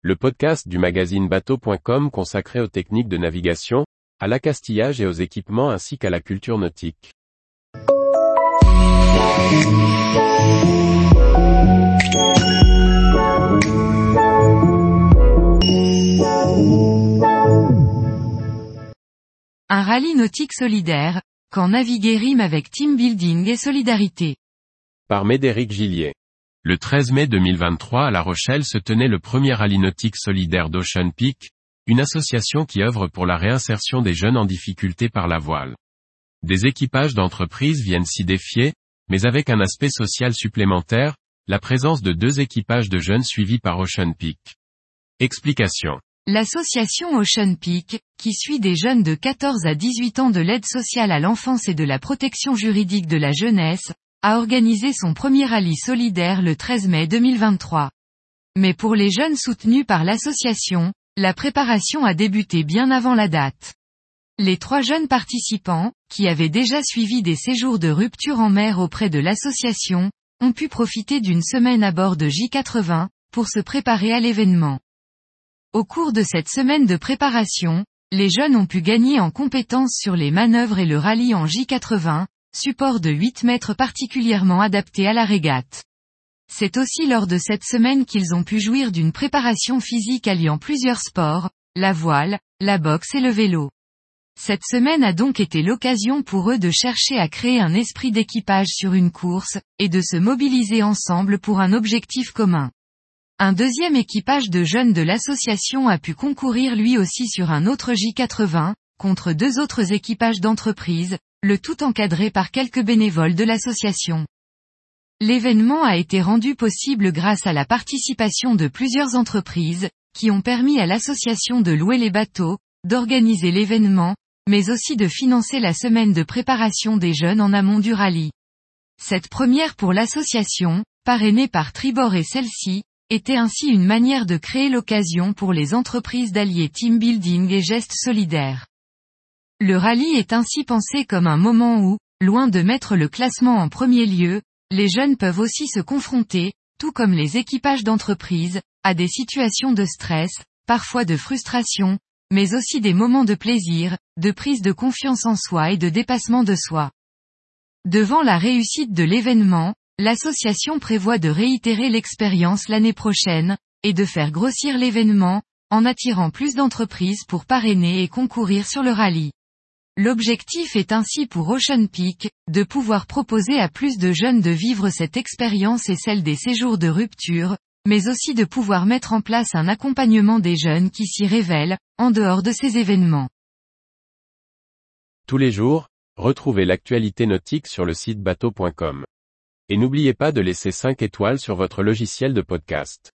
le podcast du magazine bateau.com consacré aux techniques de navigation, à l'accastillage et aux équipements ainsi qu'à la culture nautique. Un rallye nautique solidaire, quand naviguer rime avec team building et solidarité. Par Médéric Gillier. Le 13 mai 2023 à La Rochelle se tenait le premier rallye solidaire d'Ocean Peak, une association qui œuvre pour la réinsertion des jeunes en difficulté par la voile. Des équipages d'entreprises viennent s'y défier, mais avec un aspect social supplémentaire, la présence de deux équipages de jeunes suivis par Ocean Peak. Explication. L'association Ocean Peak, qui suit des jeunes de 14 à 18 ans de l'aide sociale à l'enfance et de la protection juridique de la jeunesse, a organisé son premier rallye solidaire le 13 mai 2023. Mais pour les jeunes soutenus par l'association, la préparation a débuté bien avant la date. Les trois jeunes participants, qui avaient déjà suivi des séjours de rupture en mer auprès de l'association, ont pu profiter d'une semaine à bord de J80, pour se préparer à l'événement. Au cours de cette semaine de préparation, les jeunes ont pu gagner en compétences sur les manœuvres et le rallye en J80, support de 8 mètres particulièrement adapté à la régate. C'est aussi lors de cette semaine qu'ils ont pu jouir d'une préparation physique alliant plusieurs sports, la voile, la boxe et le vélo. Cette semaine a donc été l'occasion pour eux de chercher à créer un esprit d'équipage sur une course, et de se mobiliser ensemble pour un objectif commun. Un deuxième équipage de jeunes de l'association a pu concourir lui aussi sur un autre J80, contre deux autres équipages d'entreprise, le tout encadré par quelques bénévoles de l'association. L'événement a été rendu possible grâce à la participation de plusieurs entreprises, qui ont permis à l'association de louer les bateaux, d'organiser l'événement, mais aussi de financer la semaine de préparation des jeunes en amont du rallye. Cette première pour l'association, parrainée par Tribord et celle-ci, était ainsi une manière de créer l'occasion pour les entreprises d'allier team building et gestes solidaires. Le rallye est ainsi pensé comme un moment où, loin de mettre le classement en premier lieu, les jeunes peuvent aussi se confronter, tout comme les équipages d'entreprise, à des situations de stress, parfois de frustration, mais aussi des moments de plaisir, de prise de confiance en soi et de dépassement de soi. Devant la réussite de l'événement, l'association prévoit de réitérer l'expérience l'année prochaine, et de faire grossir l'événement, en attirant plus d'entreprises pour parrainer et concourir sur le rallye. L'objectif est ainsi pour Ocean Peak, de pouvoir proposer à plus de jeunes de vivre cette expérience et celle des séjours de rupture, mais aussi de pouvoir mettre en place un accompagnement des jeunes qui s'y révèlent, en dehors de ces événements. Tous les jours, retrouvez l'actualité nautique sur le site bateau.com. Et n'oubliez pas de laisser 5 étoiles sur votre logiciel de podcast.